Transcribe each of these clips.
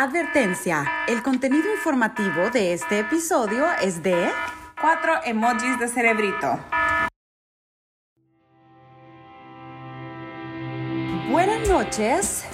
Advertencia, el contenido informativo de este episodio es de... Cuatro emojis de cerebrito. Buenas noches,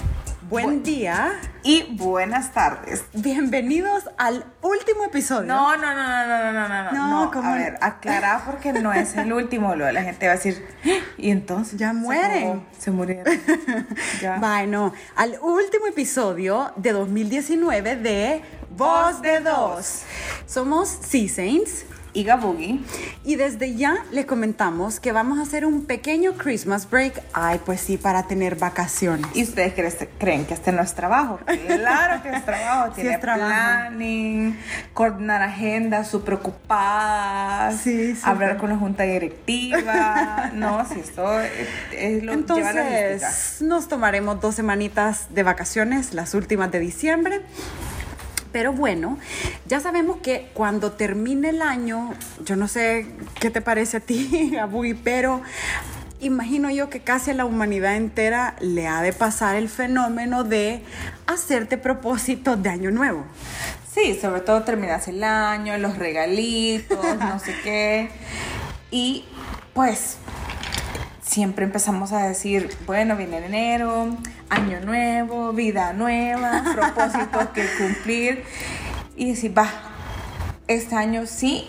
buen día Y buenas tardes. bienvenidos al último episodio. No, no, no, no, no, no, no, no. No. ¿cómo A ver, aclara porque no es el último. Luego la gente va a decir, "¡Ah! y entonces. Ya se mueren. Se murieron. ya. Bueno, al último episodio de 2019 de Voz de Dos. Somos Sea Saints Y Gabugi. y desde ya les comentamos que vamos a hacer un pequeño Christmas break. Ay, pues sí, para tener vacaciones. ¿Y ustedes cre- creen que este no es trabajo? Claro que es trabajo. Sí Tiene es trabajo. planning, coordinar agendas, súper ocupadas, Sí, súper. hablar con la junta directiva. no, si esto es, es lo. Entonces, nos tomaremos dos semanitas de vacaciones, las últimas de diciembre. Pero bueno, ya sabemos que cuando termine el año, yo no sé qué te parece a ti, Abui, pero imagino yo que casi a la humanidad entera le ha de pasar el fenómeno de hacerte propósitos de año nuevo. Sí, sobre todo terminas el año, los regalitos, no sé qué. Y pues siempre empezamos a decir, bueno, viene enero, año nuevo, vida nueva, propósitos que cumplir. Y decir, va, este año sí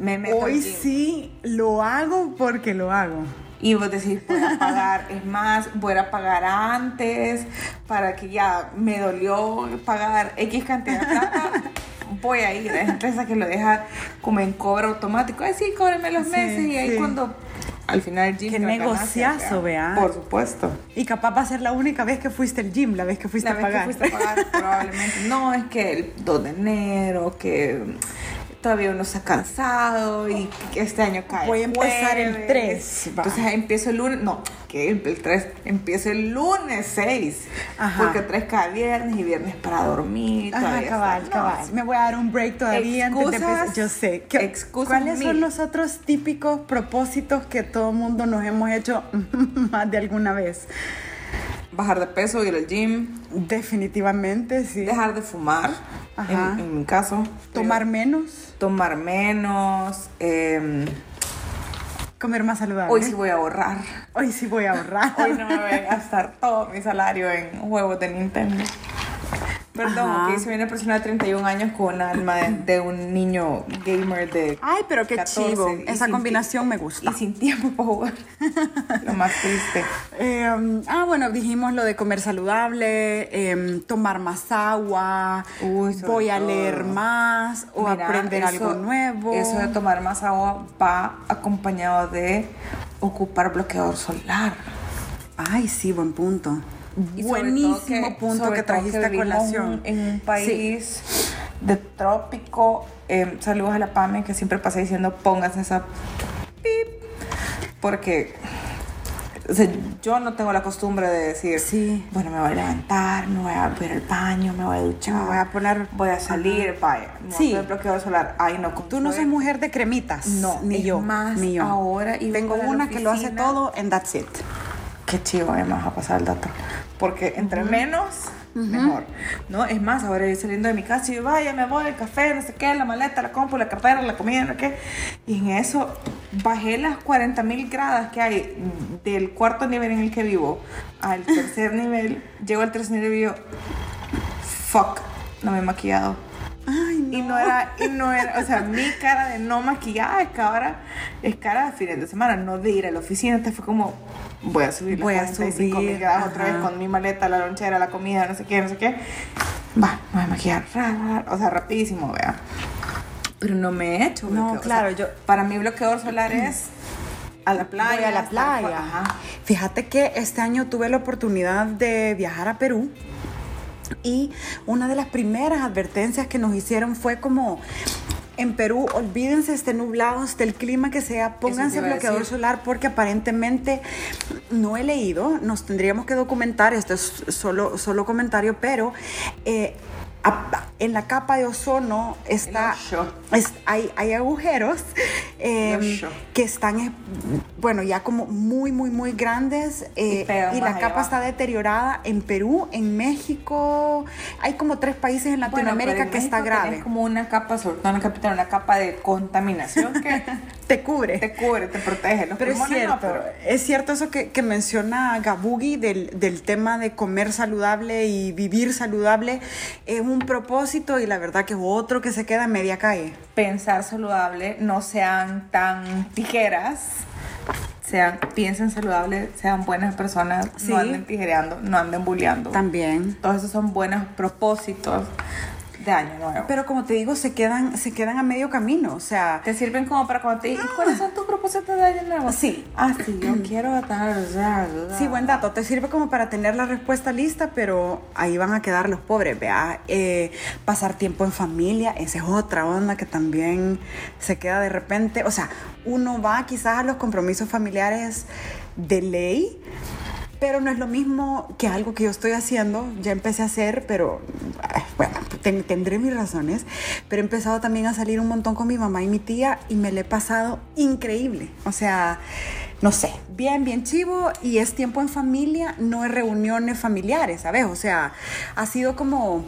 me meto Hoy gym. sí lo hago porque lo hago. Y vos decís, voy a pagar, es más, voy a pagar antes para que ya me dolió pagar X cantidad de plata. Voy a ir a esa empresa que lo deja como en cobro automático. Ay, sí, cóbreme los Sí, meses. Y ahí sí. cuando al final el gym Qué negociazo, vea. Por supuesto. Y capaz va a ser la única vez que fuiste al gym, la vez que fuiste La a vez que pagar. fuiste a pagar, probablemente. No, es que el 2 de enero, que todavía uno está cansado y este año cae. Voy a empezar el jueves. 3, va. Entonces empiezo el lunes. No, que el, el 3 empiezo el lunes 6. Ajá. Porque 3 cada viernes y viernes para dormir. Ajá, cabal, está- no, cabal. Me voy a dar un break todavía antes de Excusas. Yo sé. ¿Qué- excusas ¿Cuáles son mil. los otros típicos propósitos que todo mundo nos hemos hecho más de alguna vez? Bajar de peso, ir al gym. Definitivamente, sí. Dejar de fumar. Ajá. En, en mi caso. Tomar menos, Tomar menos. em, comer más saludable. hoy sí voy a ahorrar. Hoy sí voy a ahorrar. Hoy no me voy a gastar todo mi salario en juegos de Nintendo. Perdón, Ajá. que se viene una persona de 31 años con alma de, de un niño gamer de. Ay, pero qué 14 chivo. y Esa combinación me gusta. Y sin tiempo para jugar. Lo más triste. Eh, ah, bueno, dijimos lo de comer saludable, eh, tomar más agua, Uy, voy a leer más o Mira, aprender algo nuevo. Eso de tomar más agua va acompañado de ocupar bloqueador solar. Ay, sí, buen punto. Y sobre Buenísimo todo que- punto sobre que todo trajiste a colación. en un país de trópico. Eh, saludos a la PAME que siempre pasa diciendo pónganse esa pip. Porque o sea, yo no tengo la costumbre de decir, Sí. bueno, me voy a levantar, me voy a ir al baño, me voy a duchar, Me voy a poner- voy a salir, vaya, no Sí. sí. bloqueador solar. Ay, no, Tú no sos mujer de cremitas. No, ni yo. más, ni yo. ahora iba Tengo una que lo hace todo en That's It. Qué chivo, me vas a pasar el dato. Porque entre menos, mejor. ¿No? Es más, ahora yo saliendo de mi casa y yo, vaya, me voy, el café, no sé qué, la maleta, la compro, la cartera, la comida, no sé qué. Y en eso bajé las 40 mil gradas que hay del cuarto nivel en el que vivo al tercer nivel. Llego al tercer nivel y yo, fuck, no me he maquillado. Ay, Y no era, y no era, o sea, mi cara de no maquillada es cara, es cara de fines de semana, no de ir a la oficina. Entonces fue como, voy a subir Voy a las 45 mil subir, grados otra vez con mi maleta, la lonchera, la comida, no sé qué, no sé qué. Va, me voy a maquillar, o sea, rapidísimo, vea. Pero no me he hecho No, bloqueador, o claro, sea, yo- Para mí bloqueador solar es a la playa. Voy a la playa. Ajá. Fíjate que este año tuve la oportunidad de viajar a Perú y una de las primeras advertencias que nos hicieron fue como en Perú, olvídense este nublado, este el clima que sea, pónganse bloqueador solar porque aparentemente no he leído, nos tendríamos que documentar, esto es solo, solo comentario, pero eh, en la capa de ozono está, es- hay, hay agujeros eh, que están, eh, bueno, ya como muy, muy, muy grandes eh, Y y la capa está deteriorada en Perú, en México, hay como tres países en Bueno, Latinoamérica pero en que está México tenés grave. como una capa, sobre todo en la capital, una capa de contaminación que Te cubre. te cubre, te protege. Los Pero es no, cierto, pero- es cierto eso que, que menciona Gabugi del, del tema de comer saludable y vivir saludable. Es un propósito y la verdad que es otro que se queda a media calle. pensar saludable, no sean tan tijeras, sean, piensen saludable, sean buenas personas, Sí. no anden tijereando, no anden bulleando. También. Todos esos son buenos propósitos de año nuevo. Pero como te digo, se quedan, se quedan a medio camino. O sea, te sirven como para cuando te digan, ¿cuáles son tus propósitos de año nuevo? Sí. Ah, sí, yo quiero estar... Sí, buen dato. Te sirve como para tener la respuesta lista, pero ahí van a quedar los pobres, vea. Eh, pasar tiempo en familia, esa es otra onda que también se queda de repente. O sea, uno va quizás a los compromisos familiares de ley, pero no es lo mismo que algo que yo estoy haciendo. Ya empecé a hacer, pero bueno, ten- tendré mis razones. Pero he empezado también a salir un montón con mi mamá y mi tía y me le he pasado increíble. O sea, no sé, bien, bien chivo y es tiempo en familia, no es reuniones familiares, ¿sabes? O sea, ha sido como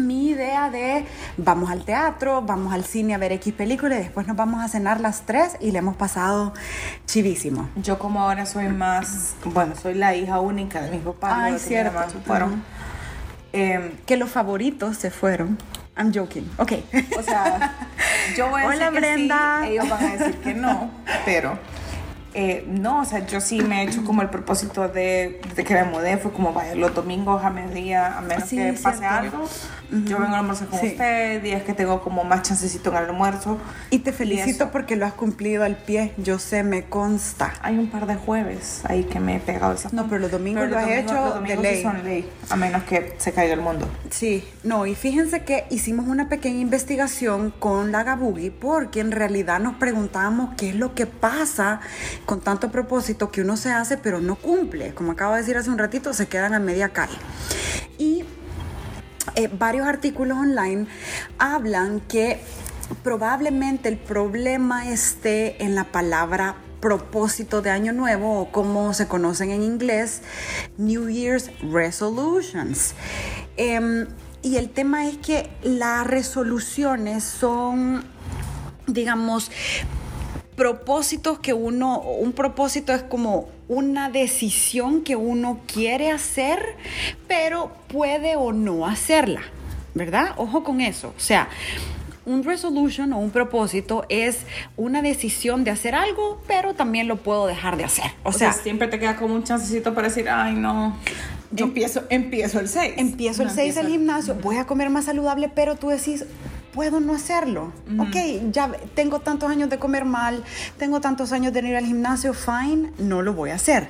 mi idea de vamos al teatro, vamos al cine a ver X película y después nos vamos a cenar las tres y le hemos pasado chivísimo. Yo como ahora soy más, bueno, soy la hija única de mis papás. Ay, cierto. Ujú. Em, Que los favoritos se fueron. I'm joking. Ok. O sea, yo voy a Hola, decir que Brenda. sí, ellos van a decir que no, pero eh, no, o sea, yo sí me he hecho como el propósito de, de que me mudé, fue como, vaya, los domingos a mediodía, a menos Sí, que pase cierto. algo, yo vengo a almorzar con Sí. usted, días que tengo como más chancecito en el almuerzo. Y te felicito eso. porque lo has cumplido al pie. Yo sé, me consta. Hay un par de jueves ahí que me he pegado esa No, pero los domingos lo has hecho los de domingos ley. sí son ley, a menos que se caiga el mundo. Sí, no, y fíjense que hicimos una pequeña investigación con la Gabugi porque en realidad nos preguntábamos qué es lo que pasa con tanto propósito que uno se hace pero no cumple. Como acabo de decir hace un ratito, se quedan a media calle. Y eh, varios artículos online hablan que probablemente el problema esté en la palabra propósito de año nuevo o como se conocen en inglés, New Year's Resolutions. Em, y el tema es que las resoluciones son, digamos, propósitos que uno, un propósito es como una decisión que uno quiere hacer, pero puede o no hacerla, ¿verdad? Ojo con eso. O sea, un resolution o un propósito es una decisión de hacer algo, pero también lo puedo dejar de hacer. O, O sea, sea, siempre te queda como un chancecito para decir, ay, no, yo empiezo, empiezo el 6. empiezo el 6 del gimnasio, voy a comer más saludable, pero tú decís, puedo no hacerlo. Ok, ya tengo tantos años de comer mal, tengo tantos años de ir al gimnasio, fine, no lo voy a hacer.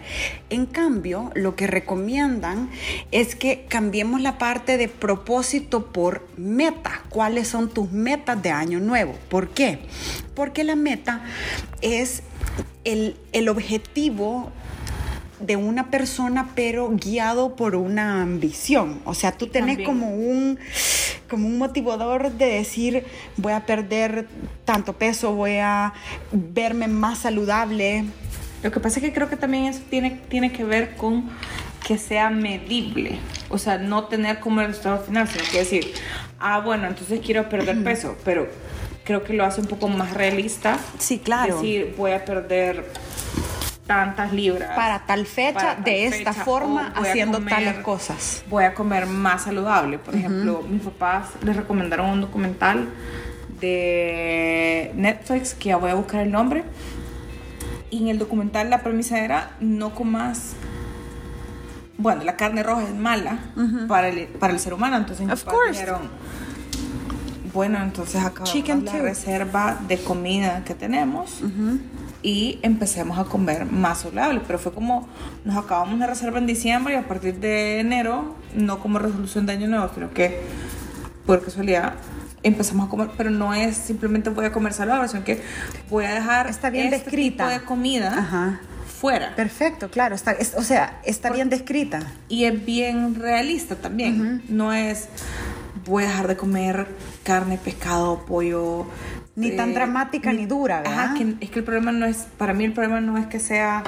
En cambio, lo que recomiendan es que cambiemos la parte de propósito por meta. ¿Cuáles son tus metas de año nuevo? ¿Por qué? Porque la meta es el, el objetivo de una persona, pero guiado por una ambición. O sea, tú tenés También. como un, como un motivador de decir, voy a perder tanto peso, voy a verme más saludable. Lo que pasa es que creo que también eso tiene, tiene que ver con que sea medible. O sea, no tener como el resultado final, sino que decir, ah, bueno, entonces quiero perder peso, pero creo que lo hace un poco más realista. Sí, claro. Decir, voy a perder tantas libras. Para tal fecha, para tal de esta fecha, forma, haciendo comer- tales cosas. Voy a comer más saludable. Por ejemplo, mis papás les recomendaron un documental de Netflix que ya voy a buscar el nombre. Y en el documental la premisa era no comas. Bueno, la carne roja es mala para, el, para el ser humano. Entonces mis Of papás course. dijeron, bueno, entonces acabamos Chicken la too. reserva de comida que tenemos y empecemos a comer más saludable. Pero fue como nos acabamos la reserva en diciembre y a partir de enero, no como resolución de año nuevo, sino que por casualidad empezamos a comer, pero no es simplemente voy a comer saludable, sino que voy a dejar Está bien este descrita. tipo de comida Ajá. fuera. Perfecto, claro. Está, es- o sea, está bien descrita. Y es bien realista también. No es, voy a dejar de comer carne, pescado, pollo. Ni tan dramática ni, dura, ¿verdad? Ajá, que, es que el problema no es, para mí el problema no es que sea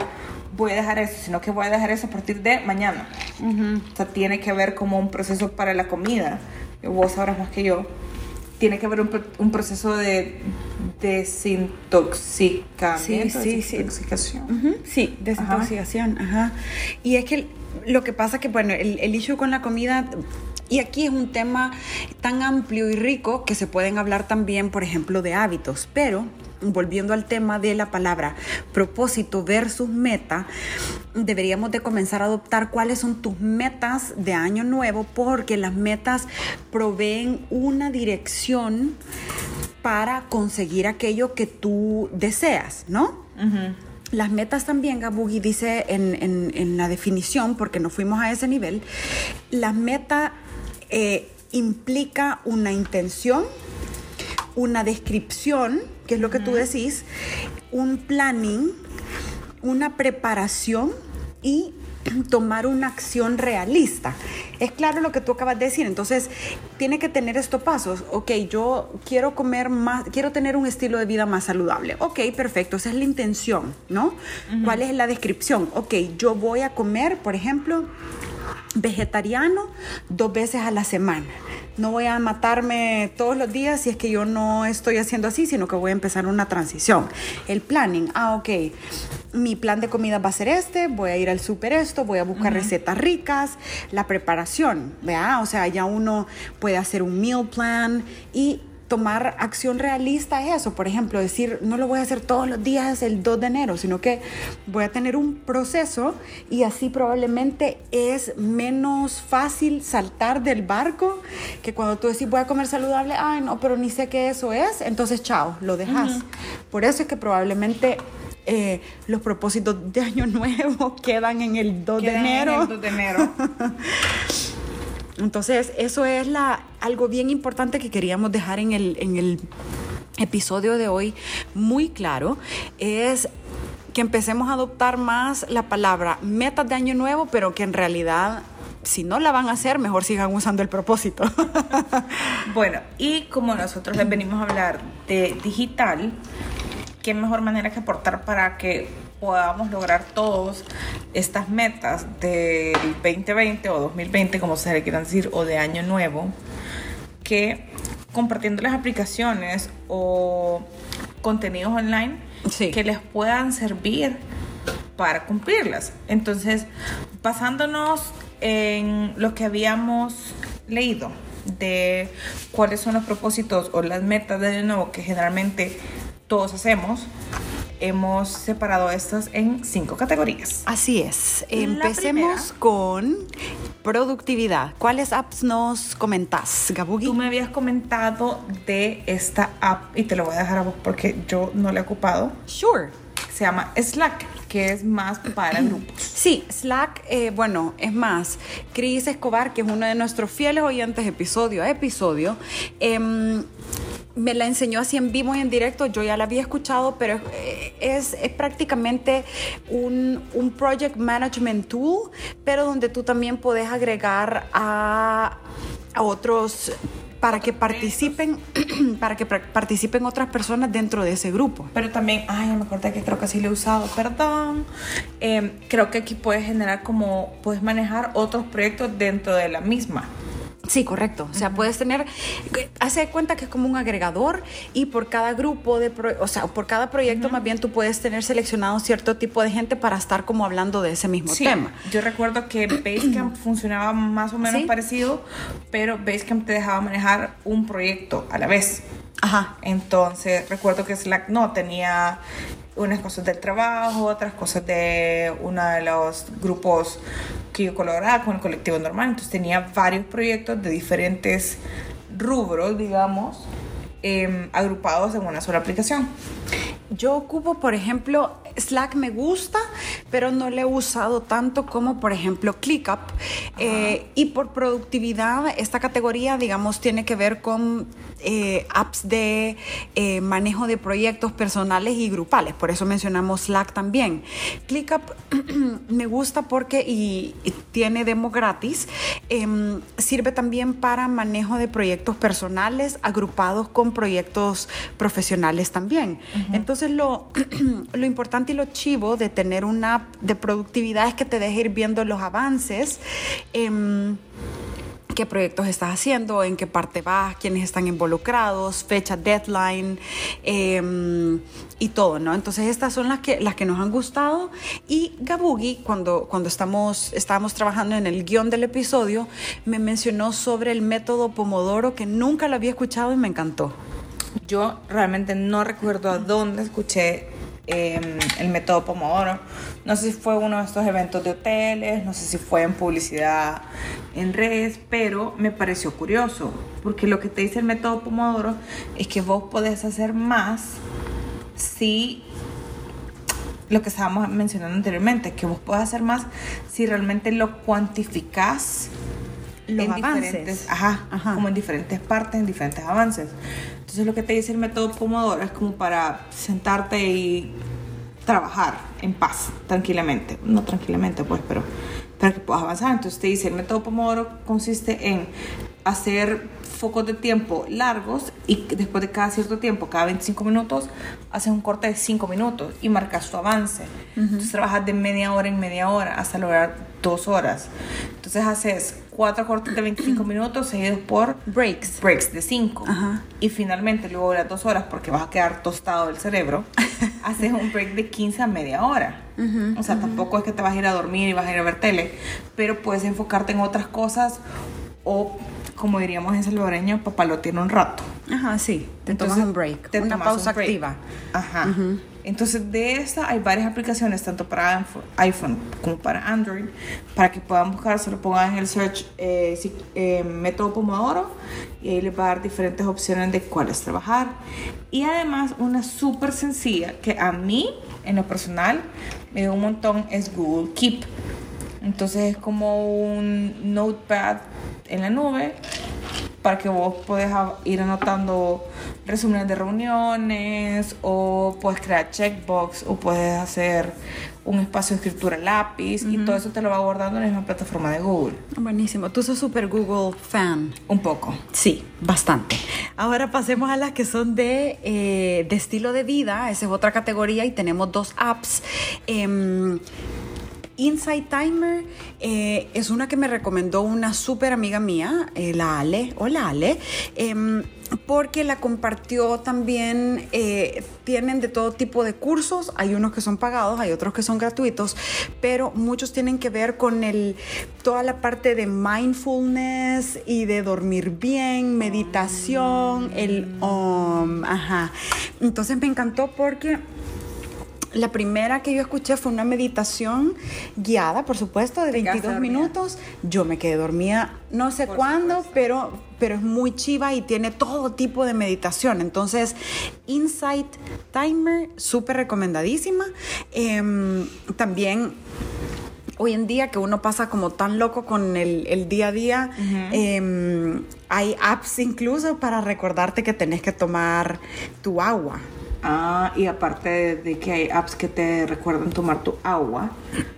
voy a dejar eso, sino que voy a dejar eso a partir de mañana. O sea, tiene que haber como un proceso para la comida. Vos sabrás más que yo. Tiene que haber un, un proceso de desintoxicamiento. Sí, sí, desintoxicación. Sí, desintoxicación. Ajá. Y es que lo que pasa que, bueno, el, el issue con la comida y aquí es un tema tan amplio y rico que se pueden hablar también, por ejemplo, de hábitos, pero volviendo al tema de la palabra propósito versus meta, deberíamos de comenzar a adoptar cuáles son tus metas de año nuevo, porque las metas proveen una dirección para conseguir aquello que tú deseas, ¿no? Las metas también, Gabugi dice en, en, la definición, porque no fuimos a ese nivel, la meta eh, implica una intención, una descripción, que es lo que tú decís, un planning, una preparación y tomar una acción realista. Es claro lo que tú acabas de decir, entonces tiene que tener estos pasos. Ok, yo quiero comer más, quiero tener un estilo de vida más saludable. Ok, perfecto, esa es la intención, ¿no? ¿Cuál es la descripción? Ok, yo voy a comer, por ejemplo, vegetariano dos veces a la semana. No voy a matarme todos los días si es que yo no estoy haciendo así, sino que voy a empezar una transición. El planning, ah, ok, mi plan de comida va a ser este, voy a ir al súper esto, voy a buscar recetas ricas, la preparación, ¿vea? O sea, ya uno puede hacer un meal plan y tomar acción realista es eso. Por ejemplo, decir, no lo voy a hacer todos los días el 2 de enero, sino que voy a tener un proceso y así probablemente es menos fácil saltar del barco que cuando tú decís voy a comer saludable, ay no, pero ni sé qué eso es, entonces chao, lo dejas. Por eso es que probablemente eh, los propósitos de año nuevo quedan en el 2 de enero. En el 2 de enero. Entonces, eso es la, algo bien importante que queríamos dejar en el, en el episodio de hoy muy claro, es que empecemos a adoptar más la palabra metas de año nuevo, pero que en realidad si no la van a hacer, mejor sigan usando el propósito. bueno, y como nosotros les venimos a hablar de digital, qué mejor manera que aportar para que podamos lograr todos estas metas del 2020 o 2020, como se le quieran decir, o de año nuevo, que compartiendo las aplicaciones o contenidos online que les puedan servir para cumplirlas. Entonces, basándonos en lo que habíamos leído de cuáles son los propósitos o las metas de año nuevo que generalmente todos hacemos, hemos separado estas en cinco categorías. Así es. Empecemos con productividad. ¿Cuáles apps nos comentas, Gabugi? Tú me habías comentado de esta app y te lo voy a dejar a vos porque yo no la he ocupado. Sure. Se llama Slack que es más para grupos. Sí, Slack, eh, bueno, es más, Cris Escobar, que es uno de nuestros fieles oyentes episodio a episodio, eh, me la enseñó así en vivo y en directo, yo ya la había escuchado, pero es, es prácticamente un, un, project management tool, pero donde tú también puedes agregar a, a otros para que participen para que participen otras personas dentro de ese grupo. Pero también, ay, me acordé que creo que sí lo he usado, perdón. Em, creo que aquí puedes generar como, puedes manejar otros proyectos dentro de la misma. Sí, correcto. O sea, puedes tener, hace cuenta que es como un agregador y por cada grupo de, o sea, por cada proyecto más bien tú puedes tener seleccionado cierto tipo de gente para estar como hablando de ese mismo tema. Yo recuerdo que Basecamp funcionaba más o menos parecido, pero Basecamp te dejaba manejar un proyecto a la vez. Ajá. Entonces, recuerdo que Slack no tenía unas cosas del trabajo, otras cosas de uno de los grupos que yo colaboraba con el colectivo normal. Entonces tenía varios proyectos de diferentes rubros, digamos, em, agrupados en una sola aplicación. Yo ocupo, por ejemplo, Slack me gusta, pero no lo he usado tanto como, por ejemplo, ClickUp. Eh, y por productividad, esta categoría, digamos, tiene que ver con eh, apps de eh, manejo de proyectos personales y grupales. Por eso mencionamos Slack también. ClickUp me gusta porque y, tiene demo gratis. Em, sirve también para manejo de proyectos personales agrupados con proyectos profesionales también. Entonces lo, lo importante y lo chivo de tener una app de productividad es que te deje ir viendo los avances. Em, qué proyectos estás haciendo, en qué parte vas, quiénes están involucrados, fecha, deadline em, y todo, ¿no? Entonces estas son las que, las que nos han gustado y Gabugi, cuando, cuando estamos, estábamos trabajando en el guion del episodio, me mencionó sobre el método Pomodoro que nunca lo había escuchado y me encantó. Yo realmente no recuerdo a dónde escuché Em, el método Pomodoro. No sé si fue uno de estos eventos de hoteles, no sé si fue en publicidad en redes, pero me pareció curioso, porque lo que te dice el método Pomodoro es que vos podés hacer más si lo que estábamos mencionando anteriormente, que vos podés hacer más si realmente lo cuantificás Los en avances. diferentes, ajá, Ajá. como en diferentes partes, en diferentes avances. Entonces lo que te dice el método Pomodoro es como para sentarte y trabajar en paz, tranquilamente. No tranquilamente, pues, pero para que puedas avanzar. Entonces te dice, el método Pomodoro consiste en hacer focos de tiempo largos y después de cada cierto tiempo, cada 25 minutos, haces un corte de 5 minutos y marcas tu avance. Entonces trabajas de media hora en media hora hasta lograr dos horas. Entonces haces cuatro cortes de 25 minutos seguidos por Breaks. breaks de 5. Ajá. Y finalmente, luego de las dos horas, porque vas a quedar tostado del cerebro, haces un break de 15 a media hora. o sea, tampoco es que te vas a ir a dormir y vas a ir a ver tele, pero puedes enfocarte en otras cosas o, como diríamos en salvadoreño, papalotear un rato. Ajá, sí. Te Entonces, tomas un break. te una tomas pausa un break. activa. Ajá. Entonces, de esta hay varias aplicaciones, tanto para iPhone- como para Android, para que puedan buscar, se lo pongan en el search eh, si- eh, método Pomodoro y ahí les va a dar diferentes opciones de cuáles trabajar. Y además, una súper sencilla que a mí, en lo personal, me dio un montón es Google Keep. Entonces, es como un notepad en la nube para que vos puedas a- ir anotando resúmenes de reuniones o puedes crear checkbox o puedes hacer un espacio de escritura lápiz y todo eso te lo va guardando en la misma plataforma de Google. Buenísimo. Tú sos super Google fan. Un poco. Sí, bastante. Ahora pasemos a las que son de, eh, de estilo de vida. Esa es otra categoría y tenemos dos apps. Em, Insight Timer eh, es una que me recomendó una súper amiga mía, eh, la Ale. Hola Ale. Em, porque la compartió también, eh, tienen de todo tipo de cursos, hay unos que son pagados, hay otros que son gratuitos, pero muchos tienen que ver con el, toda la parte de mindfulness y de dormir bien, meditación, el om, ajá. Entonces me encantó porque la primera que yo escuché fue una meditación guiada, por supuesto, de Te quedaste 22 dormida. minutos. Yo me quedé dormida, no sé Por cuándo, supuesto. pero, pero es muy chiva y tiene todo tipo de meditación. Entonces, Insight Timer, súper recomendadísima. Em, también hoy en día que uno pasa como tan loco con el, el día a día, em, hay apps incluso para recordarte que tenés que tomar tu agua. Ah, y aparte de que hay apps que te recuerdan tomar tu agua,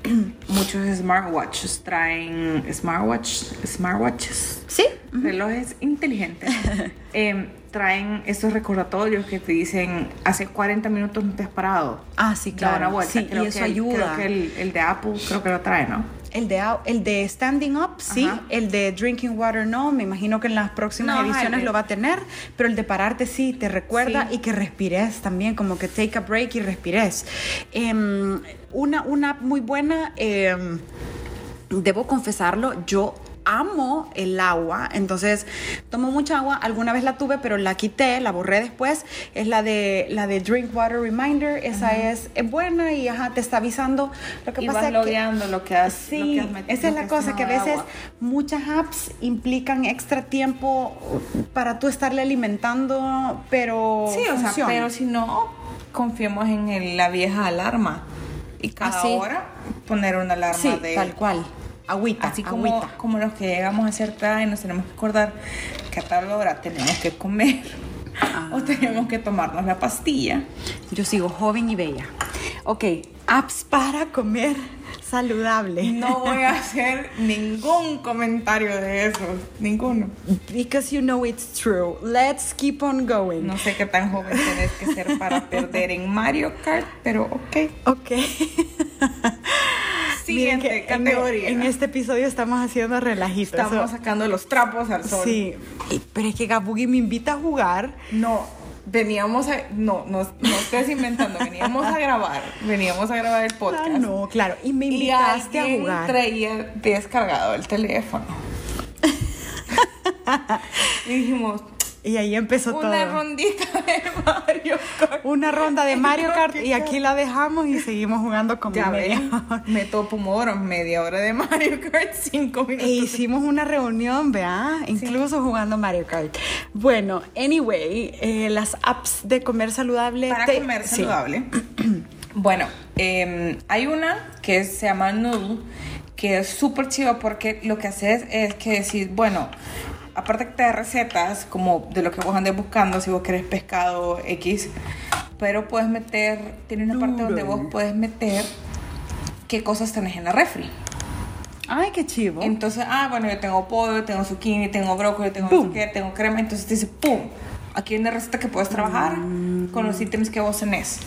muchos smartwatches traen smartwatch, smartwatches, Sí, relojes inteligentes, em, traen estos recordatorios que te dicen hace 40 minutos no te has parado. Ah, sí, Da claro. una vuelta. Sí, Creo y eso que el- ayuda. Creo que el, el de Apple creo que lo trae, ¿no? El de, el de Standing Up, sí. Ajá. El de Drinking Water, no. Me imagino que en las próximas No, ediciones el lo va a tener. Pero el de pararte, sí, te recuerda Sí. y que respires también, como que take a break y respires. Em, una, una muy buena, em, debo confesarlo, yo amo el agua, entonces tomo mucha agua. Alguna vez la tuve, pero la quité, la borré después. Es la de la de Drink Water Reminder. Esa es, es buena y ajá, te está avisando. Lo que Y pasa vas es que logueando lo que has Sí, lo que has met- esa es la cosa, que a veces agua. muchas apps implican extra tiempo para tú estarle alimentando, pero Sí, o sea, pero si no, confiemos en el- la vieja alarma. Y cada Ah, sí. hora poner una alarma Sí, de... tal cual. Agüita, Así como, agüita. como los que llegamos a cierta edad y nos tenemos que acordar que a tal hora tenemos que comer Ah. o tenemos que tomarnos la pastilla. Yo sigo joven y bella. Ok, apps para comer saludable. No voy a hacer ningún comentario de eso, ninguno. Because you know it's true. Let's keep on going. No sé qué tan joven tenés que ser para perder en Mario Kart, pero ok. Ok. Miren Siguiente que en- categoría. En, este episodio estamos haciendo relajitos. Estamos sacando los trapos al sol. Sí, pero es que Gabugi me invita a jugar. No, veníamos a. No, no, no estés inventando. Veníamos a grabar. Veníamos a grabar el podcast. Ah, no, claro. Y me Y invitaste a jugar. traía descargado el teléfono. y dijimos, Y ahí empezó una todo. rondita de Mario Kart. Una ronda de Mario Kart y aquí la dejamos y seguimos jugando Ya media hora. me topo moros, media hora de Mario Kart, cinco minutos. E hicimos una reunión, vea, incluso jugando Mario Kart. Bueno, anyway, eh, las apps de comer saludable. Para te- comer sí. saludable. bueno, eh, hay una que se llama Noodle, que es súper chiva porque lo que haces es que decís, bueno, aparte que te da recetas como de lo que vos andes buscando, si vos querés pescado X, pero puedes meter, tiene una parte donde vos puedes meter qué cosas tenés en la refri. Ay, qué chivo. Entonces, ah, bueno, yo tengo pollo, tengo zucchini, tengo brócoli, tengo qué, tengo crema. Entonces te dice, ¡pum! Aquí hay una receta que puedes trabajar con los ítems que vos tenés.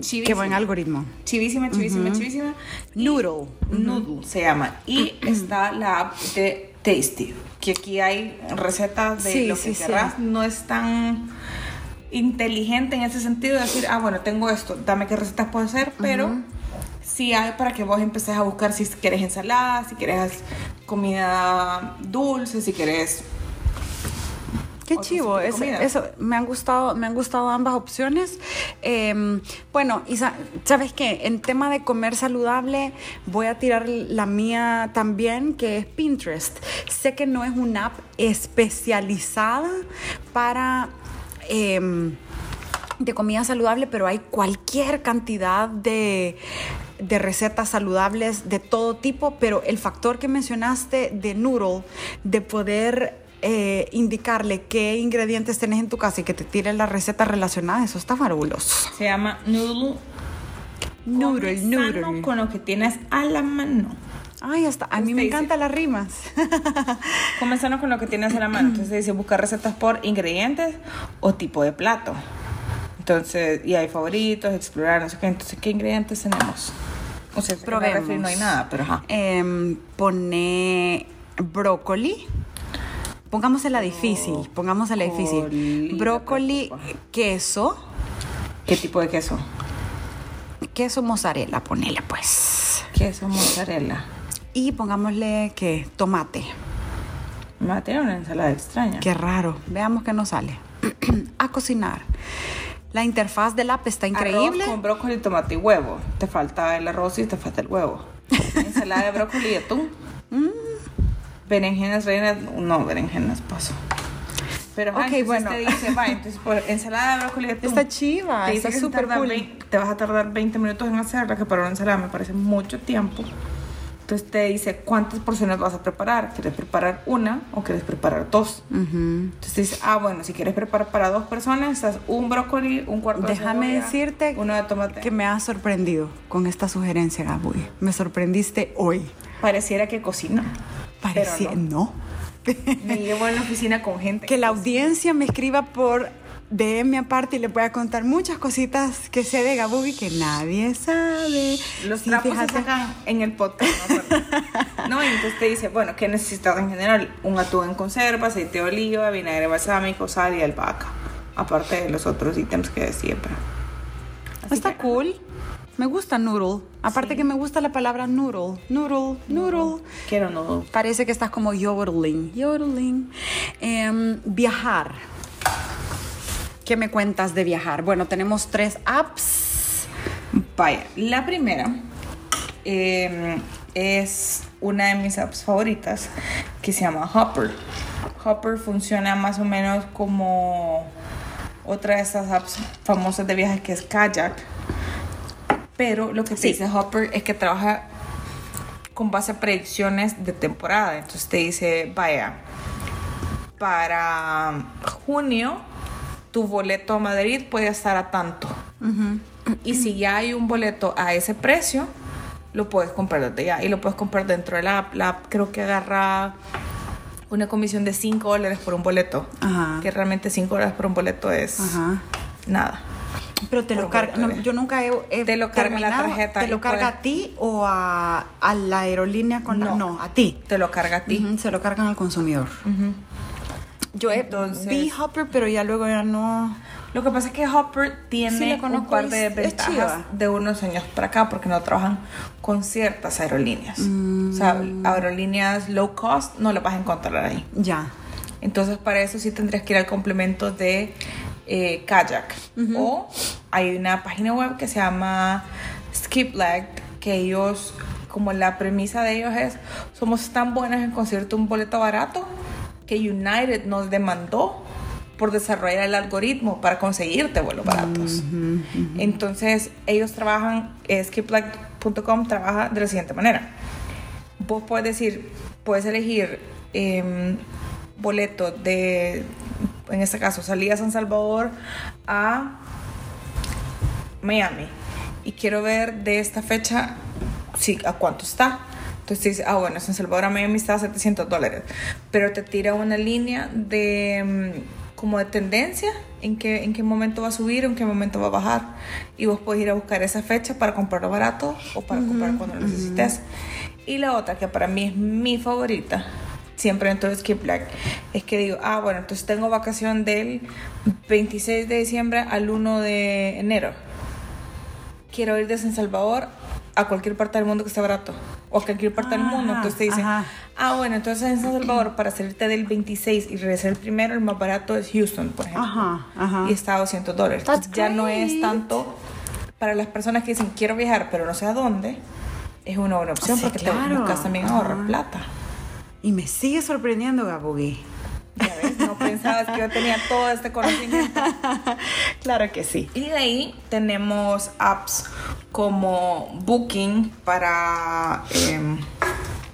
Chivísima. Qué buen algoritmo. Chivísima, chivísima, chivísima. Noodle. Noodle se llama. Y está la app de Tasty, que aquí hay recetas de Sí, lo que sí, sí. querrás. No es tan inteligente en ese sentido de decir, ah, bueno, tengo esto, dame qué recetas puedo hacer, pero sí hay para que vos empecés a buscar si quieres ensalada, si quieres comida dulce, si quieres... Qué chivo, eso, me han gustado, me han gustado ambas opciones. Eh, bueno, y sa- sabes qué, en tema de comer saludable, voy a tirar la mía también, que es Pinterest. Sé que no es una app especializada para em, de comida saludable, pero hay cualquier cantidad de, de recetas saludables de todo tipo, pero el factor que mencionaste de Noodle, de poder eh, indicarle qué ingredientes tenés en tu casa y que te tire las recetas relacionadas, eso está fabuloso. Se llama Noodle. Noodle, Come sano noodle. Con lo que tienes a la mano. Ay, hasta, a mí me encantan las rimas. Comenzando con lo que tienes a la mano. Entonces dice buscar recetas por ingredientes o tipo de plato. Entonces, y hay favoritos, explorar, no sé qué. Entonces, ¿qué ingredientes tenemos? O sea, la Probemos. no hay nada, pero ajá. Em, pone brócoli. Pongámosela difícil, pongámosela difícil. Brócoli, queso, ¿Qué tipo de queso? queso mozzarella, ponele pues. Queso mozzarella. Y pongámosle que tomate. Va a tener una ensalada extraña. Qué raro, veamos qué nos sale. A cocinar. La interfaz del app está increíble. Arroz con brócoli, tomate y huevo. Te falta el arroz y te falta el huevo. Ensalada de brócoli y atún. Mm. Berenjenas rellenas. No, berenjenas paso. Pero ajá, Ok, entonces bueno. te dice, va, entonces por ensalada de brócoli atún. Está chiva, Te está súper cool. vein- Te vas a tardar 20 minutos en hacerla, que para una ensalada me parece mucho tiempo. Entonces te dice cuántas porciones vas a preparar. ¿Quieres preparar una o quieres preparar dos? Ujú. Entonces te dice, ah, bueno, si quieres preparar para dos personas, estás un brócoli, un cuarto de Déjame decirte uno de tomate. que me has sorprendido con esta sugerencia, Gabuy. Me sorprendiste hoy. Pareciera que cocino. Parecía, Pero no. Me llevo en la oficina con gente. Que la audiencia me escriba por DM aparte y le pueda contar muchas cositas que sé de Gabubi que nadie sabe. Los Sí, trapos fíjate. se sacan en el podcast, ¿no? No, y entonces te dice, bueno, ¿qué necesitas en general? Un atún en conserva, aceite de oliva, vinagre balsámico, sal y albahaca. Aparte de los otros ítems que pero... así Está que- cool. Me gusta noodle. Aparte que me gusta la palabra noodle. Noodle, noodle. Quiero noodle. Parece que estás como yodeling. Yodeling. Em, viajar. ¿Qué me cuentas de viajar? Bueno, tenemos tres apps. Vaya, la primera eh, es una de mis apps favoritas que se llama Hopper. Hopper funciona más o menos como otra de esas apps famosas de viajes que es Kayak. Pero lo que te Sí. dice Hopper es que trabaja con base a predicciones de temporada. Entonces te dice, vaya, para junio tu boleto a Madrid puede estar a tanto. Y si ya hay un boleto a ese precio, lo puedes comprar desde ya. Y lo puedes comprar dentro de la app. La app creo que agarra una comisión de 5 dólares por un boleto. Ajá. Que realmente 5 dólares por un boleto es Ajá. nada. Pero te lo carga. no, yo nunca he. he Te lo carga la tarjeta ¿Te lo carga puedes- a ti o a, a la aerolínea con la.? No. No, a ti. Te lo carga a ti. Se lo cargan al consumidor. Yo he, Entonces- vi Hopper, pero ya luego ya no. Lo que pasa es que Hopper tiene Sí, un par de ventajas de unos años para acá porque no trabajan con ciertas aerolíneas. O sea, Mm. aerolíneas low cost no las vas a encontrar ahí. Ya. Entonces, para eso sí tendrías que ir al complemento de eh, Kayak. O hay una página web que se llama Skiplag, que ellos, como la premisa de ellos es, somos tan buenos en conseguirte un boleto barato que United nos demandó por desarrollar el algoritmo para conseguirte vuelos baratos. Entonces, ellos trabajan, eh, skiplag.com trabaja de la siguiente manera vos puedes decir, puedes elegir boleto de, en este caso, salida a San Salvador a Miami. Y quiero ver de esta fecha, sí, a cuánto está. Entonces dice, ah, bueno, San Salvador a Miami está a 700 dólares. Pero te tira una línea de em, como de tendencia, en qué, en qué momento va a subir, en qué momento va a bajar. Y vos podés ir a buscar esa fecha para comprarlo barato o para comprar cuando lo necesites. Y la otra, que para mí es mi favorita, siempre en todo Skip Black, es que digo, ah, bueno, entonces tengo vacación del 26 de diciembre al 1 de enero. Quiero ir de San Salvador a cualquier parte del mundo que esté barato. O a cualquier parte del mundo. Ah, Entonces te dicen, ajá. ah, bueno, entonces en San Salvador, para salirte del 26 y regresar el primero, el más barato es Houston, por ejemplo. Ajá, ajá. Y está a 200 dólares. Entonces, ya no es tanto para las personas que dicen, quiero viajar, pero no sé a dónde. Es una buena opción Sí, porque claro. te buscas también ahorrar Ajá. plata. Y me sigue sorprendiendo, Gabugi. Ya ves, no pensabas que yo tenía todo este conocimiento. claro que sí. Y de ahí tenemos apps como Booking para em,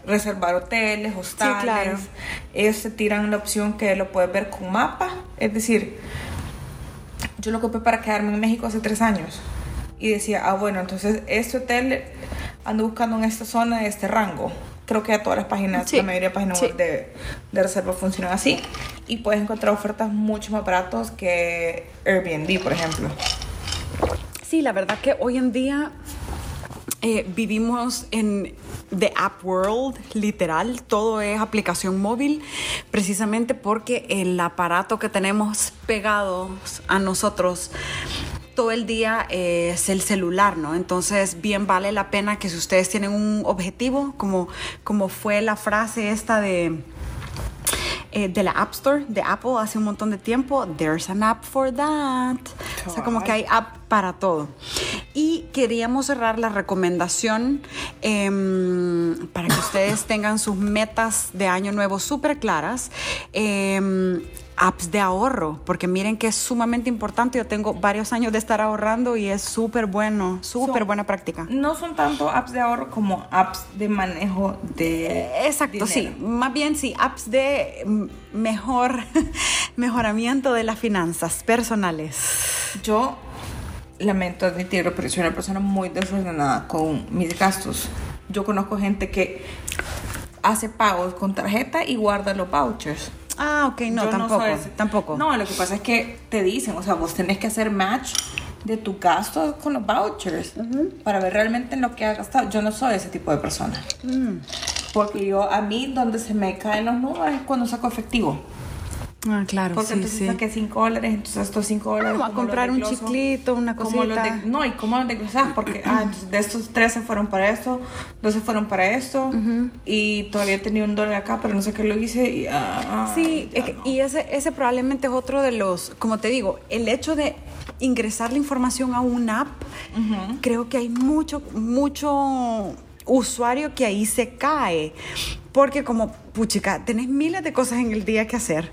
reservar hoteles, hostales. claro. Ellos te tiran la opción que lo puedes ver con mapa. Es decir, yo lo ocupé para quedarme en México hace tres años. Y decía, ah, bueno, entonces este hotel ando buscando en esta zona de este rango. Creo que todas las páginas, Sí, la mayoría de páginas sí. web de, de reserva funcionan así. Y puedes encontrar ofertas mucho más baratos que Airbnb, por ejemplo. Sí, la verdad que hoy en día eh, vivimos en the app world, literal, todo es aplicación móvil, precisamente porque el aparato que tenemos pegados a nosotros todo el día eh, es el celular, ¿no? Entonces, bien vale la pena que si ustedes tienen un objetivo, como, como fue la frase esta de eh, de la App Store de Apple hace un montón de tiempo. There's an app for that. O sea, como que hay app para todo. Y queríamos cerrar la recomendación em, para que ustedes tengan sus metas de año nuevo súper claras. Em, apps de ahorro, porque miren que es sumamente importante. Yo tengo varios años de estar ahorrando y es súper bueno, súper buena práctica. No son tanto apps de ahorro como apps de manejo de. Exacto, dinero. sí. Más bien sí, apps de mm, mejor mejoramiento de las finanzas personales. Yo lamento admitirlo, pero soy una persona muy desordenada con mis gastos. Yo conozco gente que hace pagos con tarjeta y guarda los vouchers. Ah, ok, no, Yo tampoco, soy ese. tampoco. No, lo que pasa es que te dicen, o sea, vos tenés que hacer match de tu gasto con los vouchers para ver realmente en lo que has gastado. Yo no soy ese tipo de persona. Mm. Porque yo, a mí, donde se me caen los números es cuando saco efectivo. Ah, claro, Porque sí, entonces sí. saqué 5 dólares, entonces estos 5 dólares. Vamos a ¿cómo los comprar un chiclito, una ¿Cómo los cosita. de- no, y cómo los desglosas, porque ah, entonces de estos 13 fueron para esto, 12 fueron para esto, y todavía tenía un dólar acá, pero no sé qué lo hice. Y, ah, Sí, es que- no. y ese, ese probablemente es otro de los, como te digo, el hecho de ingresar la información a una app, creo que hay mucho, mucho usuario que ahí se cae. Porque como, puchica, tenés miles de cosas en el día que hacer.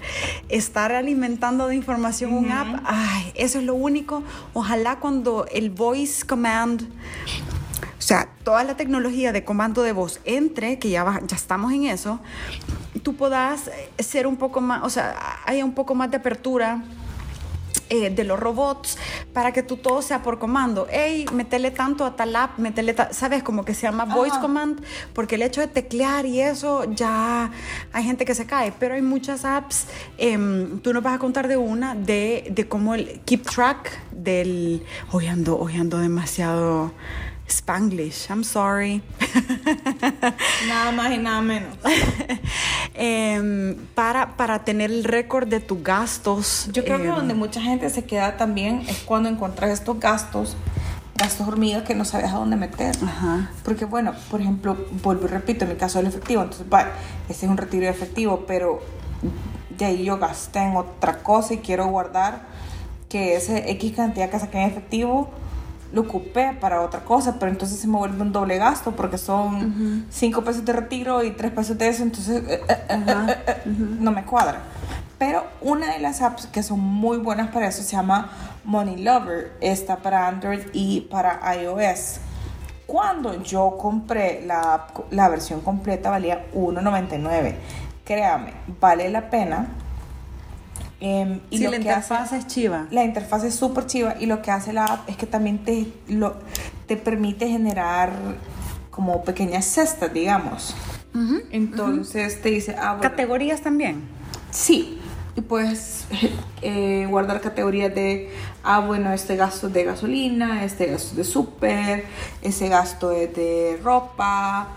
Estar alimentando de información un app, ay, eso es lo único. Ojalá cuando el voice command o sea, toda la tecnología de comando de voz entre, que ya, va- ya estamos en eso, tú puedas eh, ser un poco más, o sea, haya un poco más de apertura. Eh, de los robots para que tú todo sea por comando. Hey, metele tanto a tal app, metele ta- ¿sabes? Como que se llama voice Ajá. command, porque el hecho de teclear y eso ya hay gente que se cae, pero hay muchas apps, em, tú nos vas a contar de una, de, de cómo el keep track del... Hoy ando, hoy ando demasiado spanglish, I'm sorry. Nada más y nada menos. Em, para, para tener el récord de tus gastos. Yo creo que em, donde mucha gente se queda también es cuando encuentras estos gastos, gastos hormigas que no sabes a dónde meter. Ajá. Porque bueno, por ejemplo, vuelvo y repito, en mi caso el efectivo, entonces va, ese es un retiro de efectivo, pero de ahí yo gasté en otra cosa y quiero guardar que ese X cantidad que saqué en efectivo lo ocupé para otra cosa, pero entonces se me vuelve un doble gasto porque son 5 pesos de retiro y 3 pesos de eso, entonces eh, eh, eh, eh, eh, no me cuadra. Pero una de las apps que son muy buenas para eso se llama Money Lover, está para Android y para iOS. Cuando yo compré la, la versión completa valía 1.99. Créame, vale la pena. Em, y Sí, lo la que hace- interfaz es chiva. la interfaz es súper chiva y lo que hace la app es que también te, lo, te permite generar como pequeñas cestas, digamos. Entonces te dice, ah, bueno, Categorías también. Sí, y puedes eh, guardar categorías de, ah, bueno, este gasto es de gasolina, este gasto es de súper, ese gasto es de ropa,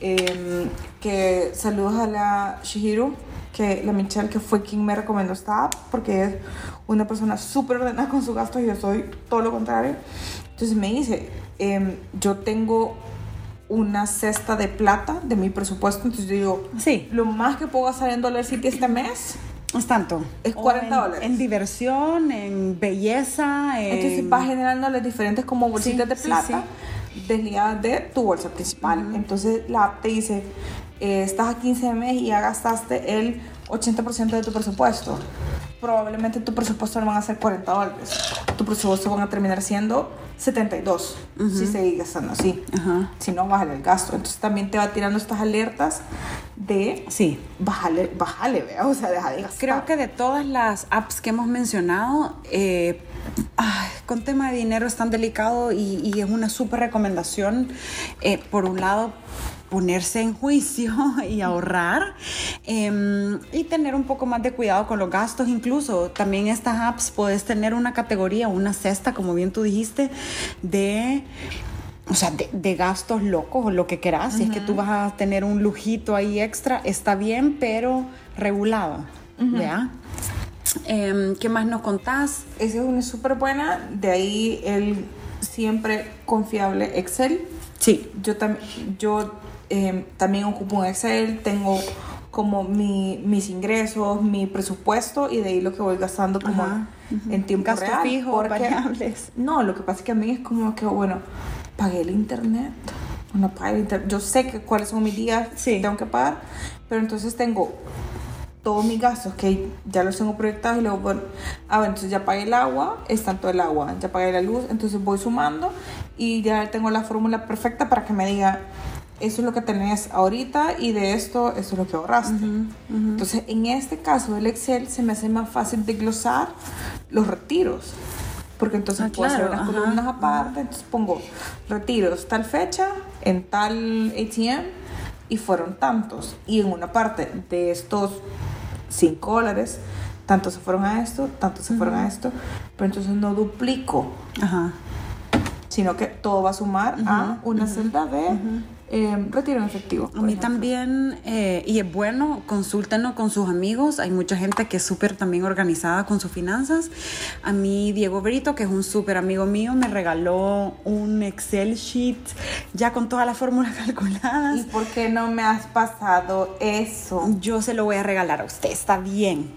em, que saludos a la Shihiro, que la Michelle, que fue quien me recomendó esta app, porque es una persona súper ordenada con sus gastos y yo soy todo lo contrario. Entonces me dice, em, yo tengo una cesta de plata de mi presupuesto, entonces yo digo, Sí. lo más que puedo gastar en Dollar City este mes, Es tanto. Es O 40 en- dólares. En diversión, en belleza. En... entonces vas generando las diferentes como bolsitas Sí, de sí, plata desligadas de tu bolsa principal. Entonces la app te dice, eh, estás a 15 de mes y ya gastaste el 80% de tu presupuesto. Probablemente tu presupuesto no van a ser 40 dólares. Tu presupuesto van a terminar siendo 72 si seguís gastando así. Si no, bájale el gasto. Entonces también te va tirando estas alertas de Sí. bájale, bájale, vea, o sea, deja de gastar. Creo que de todas las apps que hemos mencionado, eh, ay, con tema de dinero es tan delicado y, y es una súper recomendación. eh, por un lado, ponerse en juicio y ahorrar em, y tener un poco más de cuidado con los gastos. Incluso también estas apps puedes tener una categoría, una cesta, como bien tú dijiste, de o sea, de, de gastos locos o lo que quieras. Si es que tú vas a tener un lujito ahí extra, está bien, pero regulado. ¿Ya? Em, ¿Qué más nos contás? Esa es una súper buena. De ahí el siempre confiable Excel. Sí. Yo, tam- yo eh, también ocupo un Excel. Tengo como mi- mis ingresos, mi presupuesto y de ahí lo que voy gastando como Ajá, en tiempo Gastos real. fijos, porque- variables. No, lo que pasa es que a mí es como que, bueno, pagué el internet. No pagué el internet. Yo sé que cuáles son mis días Sí. que tengo que pagar, pero entonces tengo todos mis gastos que ya los tengo proyectados y luego, bueno, ah, bueno, entonces ya pagué el agua, es tanto el agua, ya pagué la luz, entonces voy sumando y ya tengo la fórmula perfecta para que me diga, eso es lo que tenés ahorita y de esto, eso es lo que ahorraste. Entonces, en este caso del Excel se me hace más fácil desglosar los retiros. Porque entonces Ah, puedo hacer claro, unas ajá, columnas aparte, entonces pongo retiros tal fecha en tal ATM y fueron tantos. Y en una parte de estos 5 dólares, tantos se fueron a esto, tantos se fueron a esto, pero entonces no duplico, Ajá. sino que todo va a sumar a una celda de eh, retiro en efectivo. A mí ejemplo. también, eh, y es bueno, consúltenos con sus amigos. Hay mucha gente que es súper también organizada con sus finanzas. A mí, Diego Brito, que es un súper amigo mío, me regaló un Excel sheet ya con todas las fórmulas calculadas. ¿Y por qué no me has pasado eso? Yo se lo voy a regalar a usted, está bien.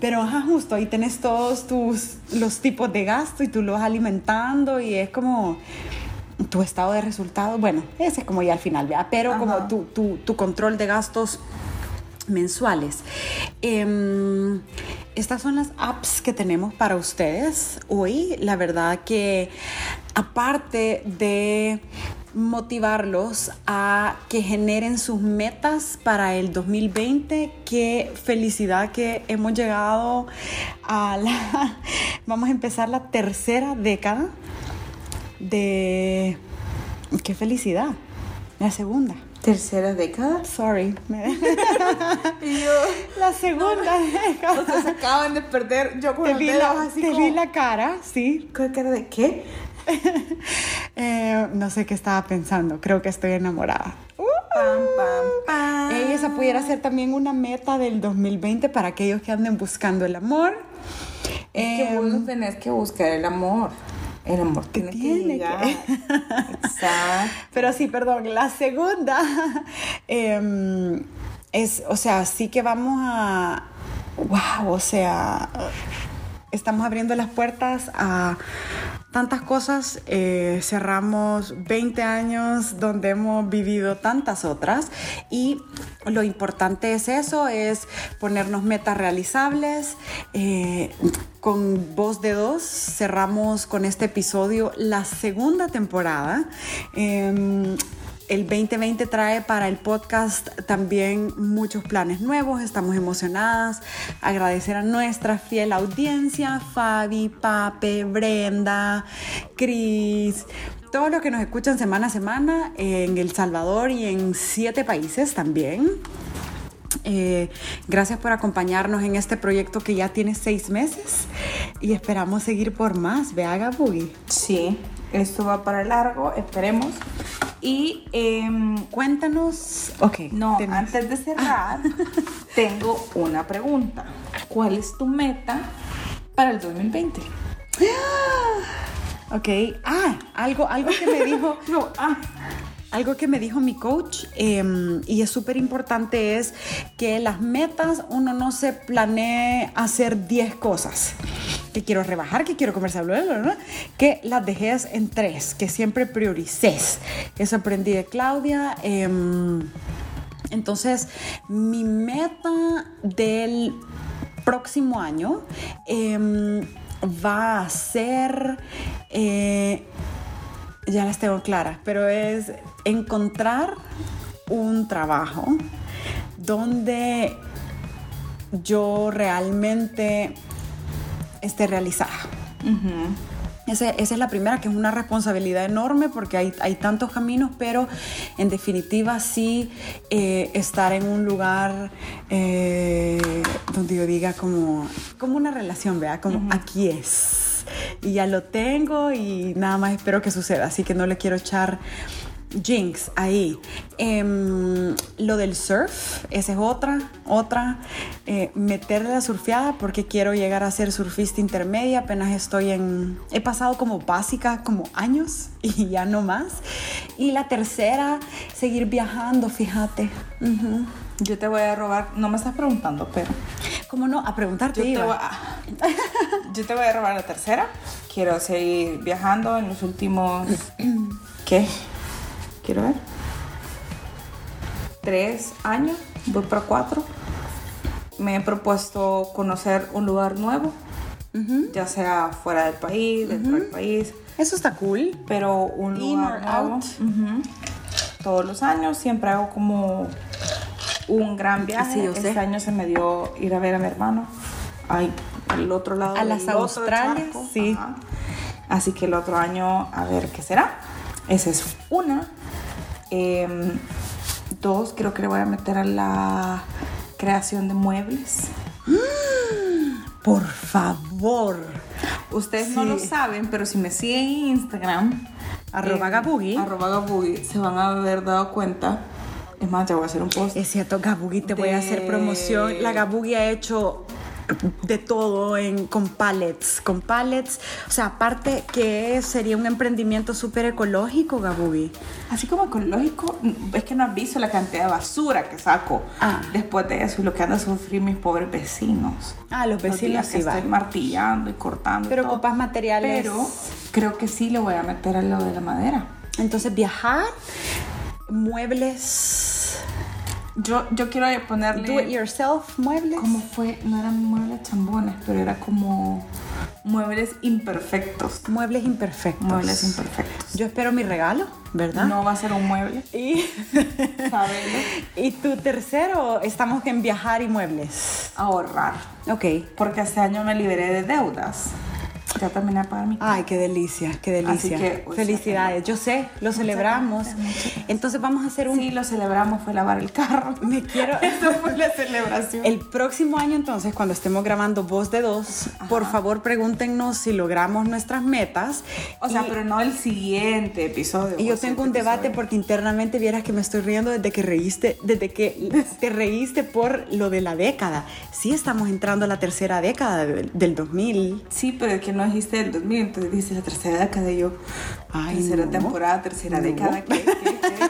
Pero ajá, justo ahí tenés todos tus los tipos de gasto y tú lo vas alimentando y es como tu estado de resultados. Bueno, ese es como ya al final, ¿verdad? Pero Ajá. como tu, tu, tu control de gastos mensuales. Em, estas son las apps que tenemos para ustedes hoy. La verdad que aparte de motivarlos a que generen sus metas para el 2020, qué felicidad que hemos llegado a la, vamos a empezar la tercera década de, qué felicidad, la segunda. ¿Tercera década? Sorry. Y yo... La segunda década. Ustedes acaban de perder, yo con Te vi, la, así te como... vi la cara, sí. ¿Qué cara de qué? Eh, no sé qué estaba pensando. Creo que estoy enamorada. Uh, Pam, pam, pam. Esa pudiera ser también una meta del 2020 para aquellos que anden buscando el amor. Es que Em, vos tenés que buscar el amor. El amor tiene, que tiene que-. Exacto. Pero sí, perdón, la segunda em, es, o sea, sí que vamos a, wow, o sea, estamos abriendo las puertas a tantas cosas, eh, cerramos 20 años donde hemos vivido tantas otras y lo importante es eso, es ponernos metas realizables. eh, con voz de dos cerramos con este episodio la segunda temporada. Em, el 2020 trae para el podcast también muchos planes nuevos, estamos emocionadas. Agradecer a nuestra fiel audiencia, Fabi, Pape, Brenda, Cris, todos los que nos escuchan semana a semana en El Salvador y en siete países también. Eh, gracias por acompañarnos en este proyecto que ya tiene seis meses y esperamos seguir por más. Vea, Gabugi. Sí, esto va para largo, esperemos. Y em, Cuéntanos. Ok. no, tenés- antes de cerrar, tengo una pregunta. ¿Cuál es tu meta para el 2020? Ok. Ah, algo, algo que me dijo. No, ah, Algo que me dijo mi coach em, y es súper importante es que las metas uno no se planee hacer 10 cosas. Que quiero rebajar, que quiero comer bla, que las dejes en tres, que siempre priorices. Eso aprendí de Claudia. em, entonces, mi meta del próximo año em, va a ser... eh, ya las tengo claras, pero es encontrar un trabajo donde yo realmente esté realizada. Ese- esa es la primera, que es una responsabilidad enorme porque hay, hay tantos caminos, pero en definitiva sí eh, estar en un lugar eh, donde yo diga como, como una relación, vea, como aquí es. Y ya lo tengo y nada más espero que suceda, así que no le quiero echar jinx ahí. Em, lo del surf, esa es otra, otra. Eh, meterle la surfeada porque quiero llegar a ser surfista intermedia. Apenas estoy en. He pasado como básica como años y ya no más. Y la tercera, seguir viajando, fíjate. Yo te voy a robar, no me estás preguntando, pero ¿Cómo no? A preguntarte yo te, voy a, yo te voy a robar la tercera. Quiero seguir viajando en los últimos, ¿qué? Quiero ver. Tres años, voy para cuatro. Me he propuesto conocer un lugar nuevo, ya sea fuera del país, dentro del país, Eso está cool. pero un In lugar or nuevo. out. Todos los años siempre hago como un gran viaje. Sí, yo sé. este año se me dio ir a ver a mi hermano. Ay, al otro lado A del las Australias, sí. Ajá. Así que el otro año a ver qué será. Esa es una. Em, dos, creo que le voy a meter a la creación de muebles. Por favor. Ustedes no lo saben, pero si me siguen en Instagram, Arroba eh, Gabugi. Arroba Gabugi. Se van a haber dado cuenta. Es más, ya voy a hacer un post. Es cierto, Gabugi, te voy a hacer promoción. La Gabugi ha hecho de todo en, con pallets, con pallets. O sea, aparte que sería un emprendimiento súper ecológico, Gabugi. Así como ecológico, es que no has visto la cantidad de basura que saco Ah. después de eso y lo que han de sufrir mis pobres vecinos. Ah, los Los vecinos que sí van. estoy martillando y cortando. y Pero todo. ocupas materiales. Pero creo que sí le voy a meter a lo de la madera. Entonces, viajar, muebles, Yo, yo quiero ponerle. do it yourself, muebles. ¿Cómo fue? No eran muebles chambones, pero era como muebles imperfectos. Muebles imperfectos. Muebles imperfectos. Yo espero mi regalo, ¿verdad? No va a ser un mueble, Y, y tu tercero, estamos en viajar y muebles. Ahorrar. Ok. Porque este año me liberé de deudas. Ya terminé de pagar mi Ay, qué delicia, qué delicia. Así que, o sea, Felicidades. Yo sé, lo celebramos. gracias. Entonces vamos a hacer un... Sí, lo celebramos, fue lavar el carro. Me quiero... Eso fue la celebración. El próximo año entonces, cuando estemos grabando Voz de Dos, por favor pregúntenos si logramos nuestras metas. o sea, Y- pero no el siguiente episodio. Y yo o tengo un siguiente debate episodio. porque internamente vieras que me estoy riendo desde que reíste, desde que te reíste por lo de la década. Sí estamos entrando a la tercera década del, del 2000. Sí, pero es que no dijiste el 2000, entonces dijiste la tercera década y yo. Ay, tercera no. temporada, tercera No. década. ¿qué, qué,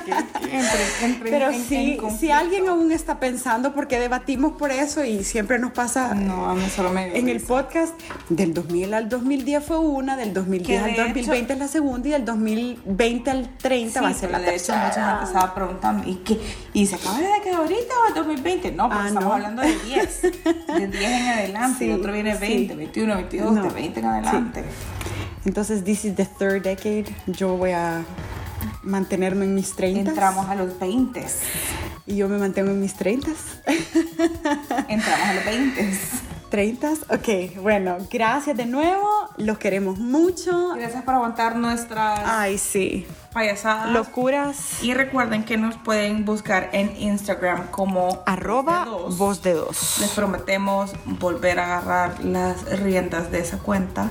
qué? Entre- entre- Pero en- en sí, si alguien aún está pensando, porque debatimos por eso y siempre nos pasa No, a mí solo me en el podcast, del 2000 al 2010 fue una, del 2010 Que al de 2020 es la segunda y del 2020 al 30 va a Sí, ser la de hecho tercera. mucha gente estaba preguntando, ¿y qué? ¿Y se acaba de década ahorita o 2020? No, porque Ah, estamos hablando de 10. De 10 en adelante, y Sí, otro viene sí. 20, 21, 22, No. de 20 en adelante. Entonces, this is the third decade. Yo voy a mantenerme en mis 30 Entramos a los 20. y yo me mantengo en mis 30 Entramos a los 20. 30 Ok, bueno, gracias de nuevo. Los queremos mucho. Gracias por aguantar nuestras Ay, sí. payasadas. Locuras. Y recuerden que nos pueden buscar en Instagram como Arroba Voz de Dos. Les prometemos volver a agarrar las riendas de esa cuenta.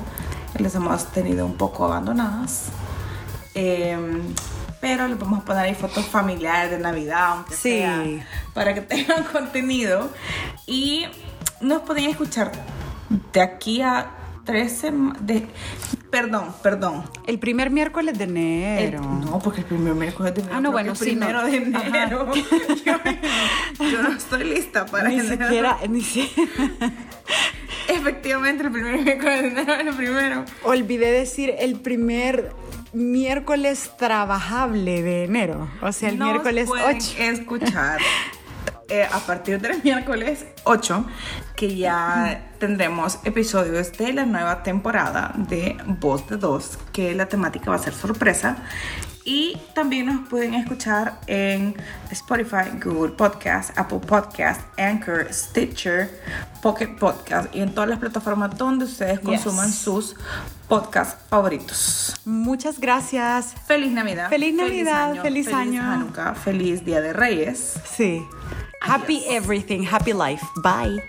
Les hemos tenido un poco abandonadas. Em, pero les vamos a poner ahí fotos familiares de Navidad, aunque Sí. sea, para que tengan contenido. Y nos pueden escuchar de aquí a tres semanas. Perdón, perdón. El primer miércoles de El- enero. no, porque el primer miércoles de enero. Ah, no, bueno, que sí, primero no. de enero. yo, yo no estoy lista para Ni enero. siquiera, ni siquiera. Efectivamente, el primer miércoles de enero es el primero. Olvidé decir el primer miércoles trabajable de enero. O sea, el Nos miércoles pueden 8. escuchar eh, a partir del miércoles 8, que ya tendremos episodios de la nueva temporada de Voz de Dos, que la temática va a ser sorpresa. Y también nos pueden escuchar en Spotify, Google Podcast, Apple Podcast, Anchor, Stitcher, Pocket Podcast y en todas las plataformas donde ustedes Yes. consuman sus podcasts favoritos. Muchas gracias. Feliz Navidad. Feliz Navidad, feliz año. Hanukkah, feliz Día de Reyes. Sí. Happy everything, happy life. Bye.